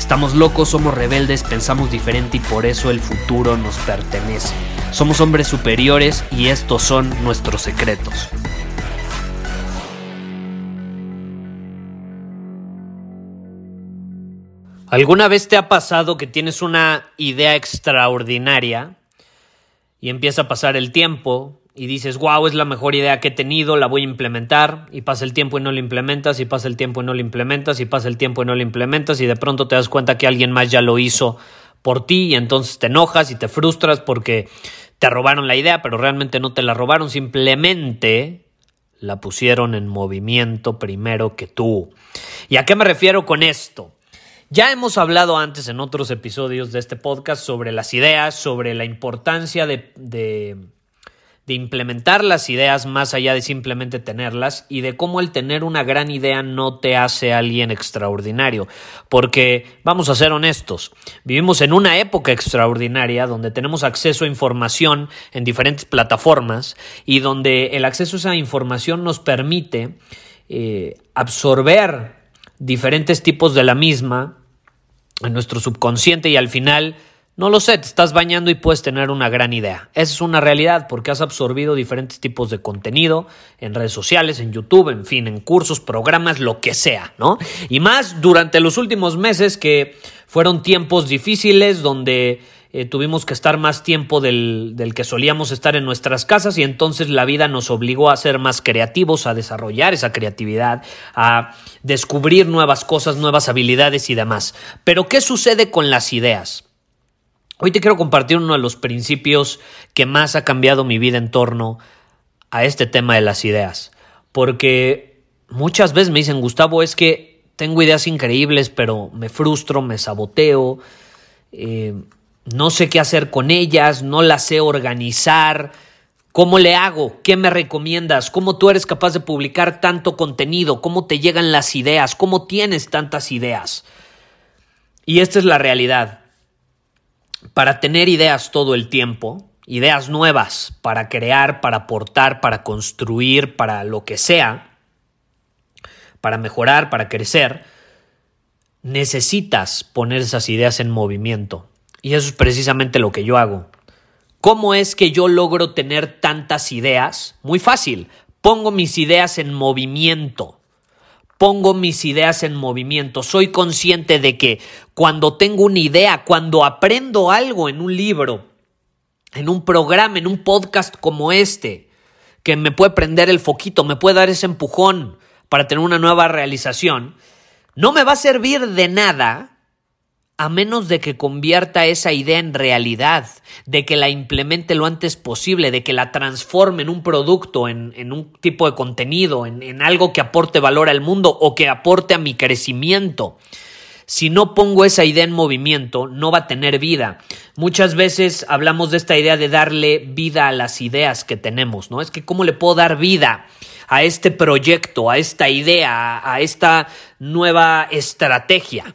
Estamos locos, somos rebeldes, pensamos diferente y por eso el futuro nos pertenece. Somos hombres superiores y estos son nuestros secretos. ¿Alguna vez te ha pasado que tienes una idea extraordinaria y empieza a pasar el tiempo y dices, wow, es la mejor idea que he tenido, la voy a implementar, y pasa el tiempo y no la implementas, y pasa el tiempo y no la implementas, y pasa el tiempo y no la implementas, y de pronto te das cuenta que alguien más ya lo hizo por ti, y entonces te enojas y te frustras porque te robaron la idea, pero realmente no te la robaron, simplemente la pusieron en movimiento primero que tú. ¿Y a qué me refiero con esto? Ya hemos hablado antes en otros episodios de este podcast sobre las ideas, sobre la importancia de, de, implementar las ideas más allá de simplemente tenerlas y de cómo el tener una gran idea no te hace alguien extraordinario. Porque, vamos a ser honestos, vivimos en una época extraordinaria donde tenemos acceso a información en diferentes plataformas y donde el acceso a esa información nos permite eh, absorber diferentes tipos de la misma en nuestro subconsciente y al final, no lo sé, te estás bañando y puedes tener una gran idea. Esa es una realidad porque has absorbido diferentes tipos de contenido en redes sociales, en YouTube, en fin, en cursos, programas, lo que sea, ¿no? Y más durante los últimos meses que fueron tiempos difíciles donde eh, tuvimos que estar más tiempo del, del, que solíamos estar en nuestras casas y entonces la vida nos obligó a ser más creativos, a desarrollar esa creatividad, a descubrir nuevas cosas, nuevas habilidades y demás. Pero ¿qué sucede con las ideas? Hoy te quiero compartir uno de los principios que más ha cambiado mi vida en torno a este tema de las ideas. Porque muchas veces me dicen, Gustavo, es que tengo ideas increíbles, pero me frustro, me saboteo. Eh, no sé qué hacer con ellas, no las sé organizar. ¿Cómo le hago? ¿Qué me recomiendas? ¿Cómo tú eres capaz de publicar tanto contenido? ¿Cómo te llegan las ideas? ¿Cómo tienes tantas ideas? Y esta es la realidad. Para tener ideas todo el tiempo, ideas nuevas, para crear, para aportar, para construir, para lo que sea, para mejorar, para crecer, necesitas poner esas ideas en movimiento. Y eso es precisamente lo que yo hago. ¿Cómo es que yo logro tener tantas ideas? Muy fácil. Pongo mis ideas en movimiento. Pongo mis ideas en movimiento. Soy consciente de que cuando tengo una idea, cuando aprendo algo en un libro, en un programa, en un podcast como este, que me puede prender el foquito, me puede dar ese empujón para tener una nueva realización, no me va a servir de nada a menos de que convierta esa idea en realidad, de que la implemente lo antes posible, de que la transforme en un producto, en, un tipo de contenido, en, en algo que aporte valor al mundo o que aporte a mi crecimiento. Si no pongo esa idea en movimiento, no va a tener vida. Muchas veces hablamos de esta idea de darle vida a las ideas que tenemos, ¿no? Es que cómo le puedo dar vida a este proyecto, a esta idea, a esta nueva estrategia.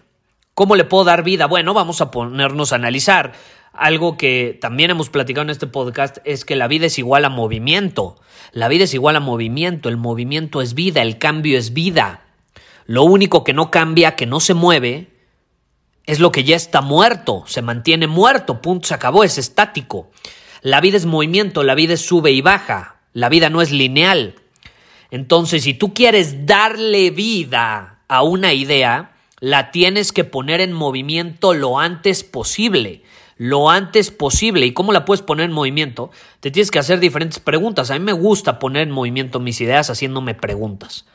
¿Cómo le puedo dar vida? Bueno, vamos a ponernos a analizar. Algo que también hemos platicado en este podcast es que la vida es igual a movimiento. La vida es igual a movimiento. El movimiento es vida, el cambio es vida. Lo único que no cambia, que no se mueve, es lo que ya está muerto. Se mantiene muerto. Punto, se acabó, es estático. La vida es movimiento, la vida es sube y baja. La vida no es lineal. Entonces, si tú quieres darle vida a una idea, la tienes que poner en movimiento lo antes posible. Lo antes posible. ¿Y cómo la puedes poner en movimiento? Te tienes que hacer diferentes preguntas. A mí me gusta poner en movimiento mis ideas haciéndome preguntas.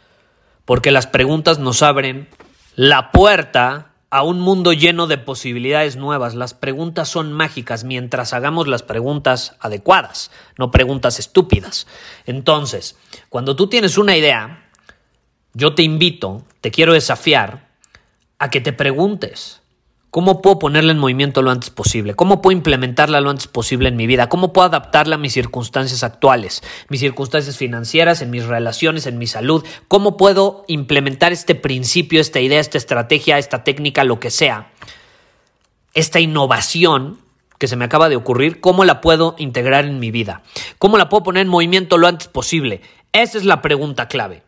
Porque las preguntas nos abren la puerta a un mundo lleno de posibilidades nuevas. Las preguntas son mágicas mientras hagamos las preguntas adecuadas, no preguntas estúpidas. Entonces, cuando tú tienes una idea, yo te invito, te quiero desafiar a que te preguntes, ¿Cómo puedo ponerla en movimiento lo antes posible? ¿Cómo puedo implementarla lo antes posible en mi vida? ¿Cómo puedo adaptarla a mis circunstancias actuales? Mis circunstancias financieras, en mis relaciones, en mi salud. ¿Cómo puedo implementar este principio, esta idea, esta estrategia, esta técnica, lo que sea? Esta innovación que se me acaba de ocurrir, ¿cómo la puedo integrar en mi vida? ¿Cómo la puedo poner en movimiento lo antes posible? Esa es la pregunta clave.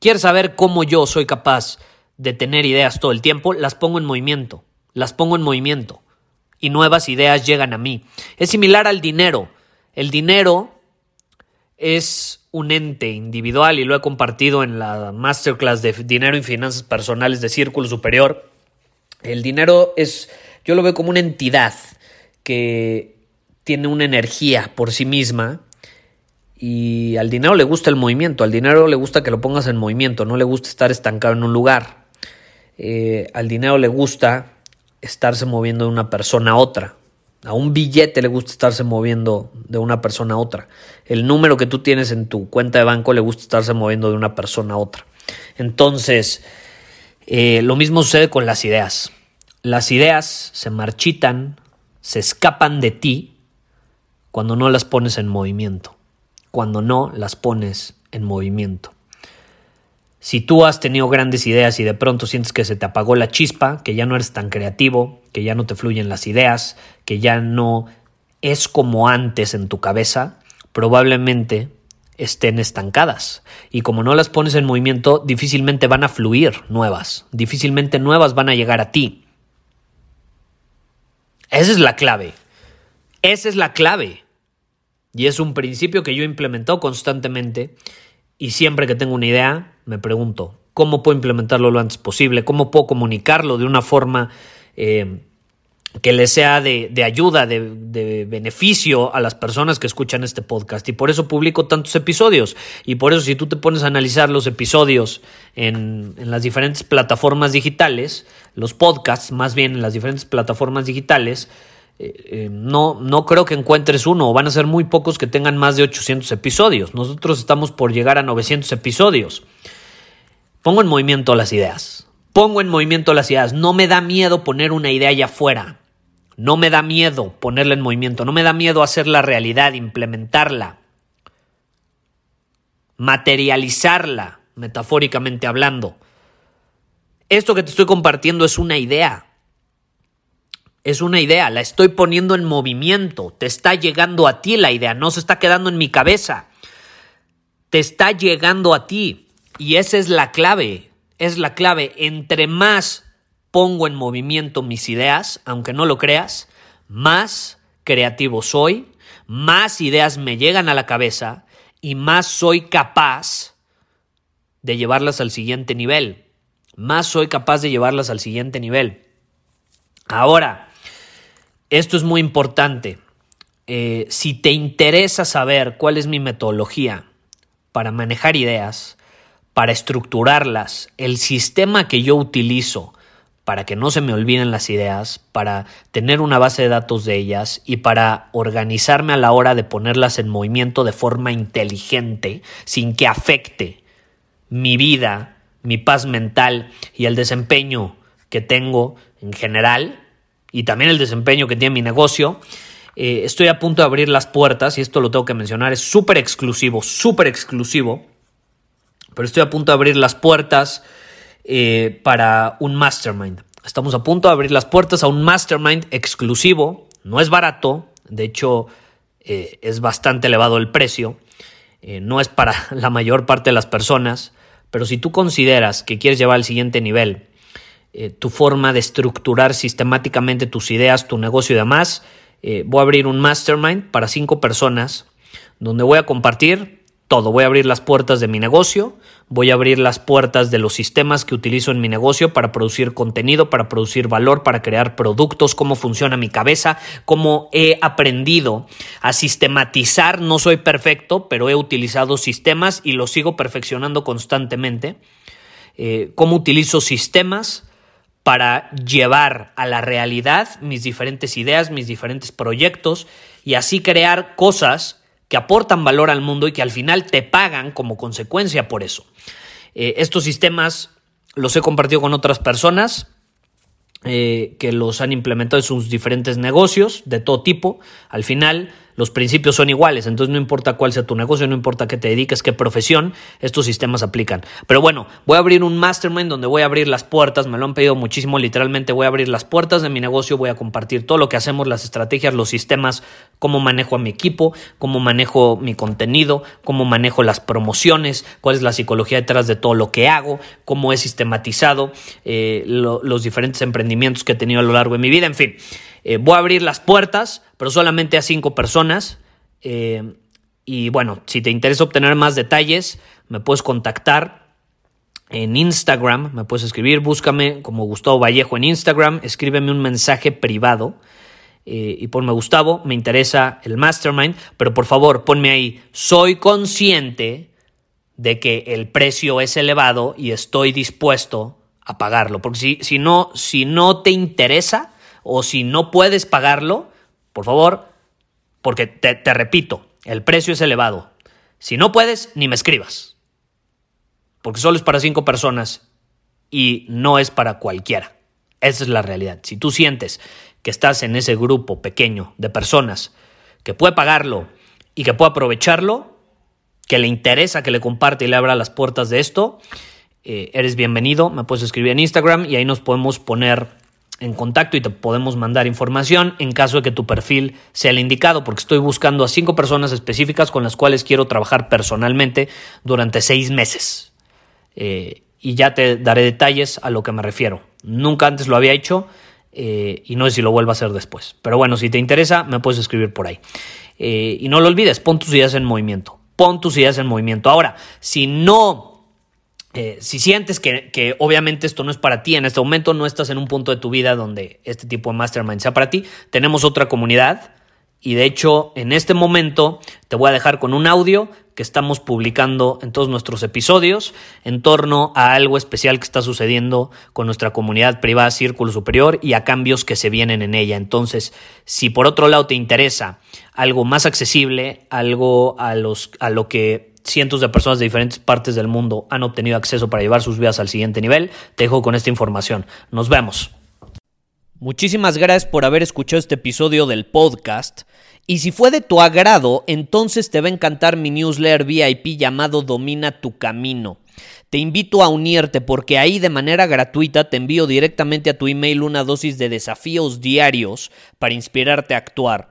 ¿Quieres saber cómo yo soy capaz de tener ideas todo el tiempo? Las pongo en movimiento las pongo en movimiento y nuevas ideas llegan a mí. Es similar al dinero. El dinero es un ente individual y lo he compartido en la masterclass de dinero y finanzas personales de Círculo Superior. El dinero es, yo lo veo como una entidad que tiene una energía por sí misma y al dinero le gusta el movimiento, al dinero le gusta que lo pongas en movimiento, no le gusta estar estancado en un lugar. Eh, al dinero le gusta estarse moviendo de una persona a otra. A un billete le gusta estarse moviendo de una persona a otra. El número que tú tienes en tu cuenta de banco le gusta estarse moviendo de una persona a otra. Entonces, eh, lo mismo sucede con las ideas. Las ideas se marchitan, se escapan de ti cuando no las pones en movimiento. Cuando no las pones en movimiento. Si tú has tenido grandes ideas y de pronto sientes que se te apagó la chispa, que ya no eres tan creativo, que ya no te fluyen las ideas, que ya no es como antes en tu cabeza, probablemente estén estancadas. Y como no las pones en movimiento, difícilmente van a fluir nuevas, difícilmente nuevas van a llegar a ti. Esa es la clave. Esa es la clave. Y es un principio que yo he implementado constantemente y siempre que tengo una idea, me pregunto, ¿cómo puedo implementarlo lo antes posible? ¿Cómo puedo comunicarlo de una forma eh, que le sea de, ayuda, de, beneficio a las personas que escuchan este podcast? Y por eso publico tantos episodios. Y por eso si tú te pones a analizar los episodios en, en las diferentes plataformas digitales, los podcasts más bien en las diferentes plataformas digitales, eh, eh, no, no creo que encuentres uno, o van a ser muy pocos que tengan más de 800 episodios. Nosotros estamos por llegar a 900 episodios. Pongo en movimiento las ideas. Pongo en movimiento las ideas. No me da miedo poner una idea allá afuera. No me da miedo ponerla en movimiento. No me da miedo hacerla realidad, implementarla, materializarla, metafóricamente hablando. Esto que te estoy compartiendo es una idea es una idea, la estoy poniendo en movimiento, te está llegando a ti la idea, no se está quedando en mi cabeza, te está llegando a ti y esa es la clave, es la clave, entre más pongo en movimiento mis ideas, aunque no lo creas, más creativo soy, más ideas me llegan a la cabeza y más soy capaz de llevarlas al siguiente nivel, más soy capaz de llevarlas al siguiente nivel. Ahora, esto es muy importante. Eh, si te interesa saber cuál es mi metodología para manejar ideas, para estructurarlas, el sistema que yo utilizo para que no se me olviden las ideas, para tener una base de datos de ellas y para organizarme a la hora de ponerlas en movimiento de forma inteligente, sin que afecte mi vida, mi paz mental y el desempeño que tengo en general, y también el desempeño que tiene mi negocio. Eh, estoy a punto de abrir las puertas y esto lo tengo que mencionar, es súper exclusivo, súper exclusivo, pero estoy a punto de abrir las puertas eh, para un mastermind. Estamos a punto de abrir las puertas a un mastermind exclusivo, no es barato, de hecho eh, es bastante elevado el precio, no es para la mayor parte de las personas, pero si tú consideras que quieres llevar al siguiente nivel, eh, tu forma de estructurar sistemáticamente tus ideas, tu negocio y demás. Eh, voy a abrir un mastermind para cinco personas donde voy a compartir todo. Voy a abrir las puertas de mi negocio, voy a abrir las puertas de los sistemas que utilizo en mi negocio para producir contenido, para producir valor, para crear productos, cómo funciona mi cabeza, cómo he aprendido a sistematizar. No soy perfecto, pero he utilizado sistemas y los sigo perfeccionando constantemente. Eh, cómo utilizo sistemas para llevar a la realidad mis diferentes ideas, mis diferentes proyectos y así crear cosas que aportan valor al mundo y que al final te pagan como consecuencia por eso. Eh, estos sistemas los he compartido con otras personas eh, que los han implementado en sus diferentes negocios de todo tipo. Al final, los principios son iguales, entonces no importa cuál sea tu negocio, no importa qué te dediques, qué profesión, estos sistemas aplican. Pero bueno, voy a abrir un mastermind donde voy a abrir las puertas, me lo han pedido muchísimo, literalmente voy a abrir las puertas de mi negocio, voy a compartir todo lo que hacemos, las estrategias, los sistemas, cómo manejo a mi equipo, cómo manejo mi contenido, cómo manejo las promociones, cuál es la psicología detrás de todo lo que hago, cómo he sistematizado eh, los diferentes emprendimientos que he tenido a lo largo de mi vida, en fin. Eh, voy a abrir las puertas, pero solamente a cinco personas. Eh, y bueno, si te interesa obtener más detalles, me puedes contactar en Instagram, me puedes escribir, búscame como Gustavo Vallejo en Instagram, escríbeme un mensaje privado eh, y ponme Gustavo, me interesa el mastermind, pero por favor ponme ahí, soy consciente de que el precio es elevado y estoy dispuesto a pagarlo, porque si, si, no, si no te interesa, o si no puedes pagarlo, por favor, porque te, repito, el precio es elevado. Si no puedes, ni me escribas. Porque solo es para cinco personas y no es para cualquiera. Esa es la realidad. Si tú sientes que estás en ese grupo pequeño de personas que puede pagarlo y que puede aprovecharlo, que le interesa que le comparte y le abra las puertas de esto, eh, eres bienvenido. Me puedes escribir en Instagram y ahí nos podemos poner en contacto y te podemos mandar información en caso de que tu perfil sea el indicado, porque estoy buscando a cinco personas específicas con las cuales quiero trabajar personalmente durante seis meses. Eh, y ya te daré detalles a lo que me refiero. Nunca antes lo había hecho eh, y no sé si lo vuelvo a hacer después. Pero bueno, si te interesa, me puedes escribir por ahí. Eh, y no lo olvides, pon tus ideas en movimiento. Pon tus ideas en movimiento. Ahora, si no eh, si sientes que, obviamente esto no es para ti, en este momento no estás en un punto de tu vida donde este tipo de mastermind sea para ti, tenemos otra comunidad y de hecho en este momento te voy a dejar con un audio que estamos publicando en todos nuestros episodios en torno a algo especial que está sucediendo con nuestra comunidad privada Círculo Superior y a cambios que se vienen en ella. Entonces, si por otro lado te interesa algo más accesible, algo a, los, a lo que cientos de personas de diferentes partes del mundo han obtenido acceso para llevar sus vidas al siguiente nivel. Te dejo con esta información. Nos vemos. Muchísimas gracias por haber escuchado este episodio del podcast. Y si fue de tu agrado, entonces te va a encantar mi newsletter VIP llamado Domina tu Camino. Te invito a unirte porque ahí de manera gratuita te envío directamente a tu email una dosis de desafíos diarios para inspirarte a actuar.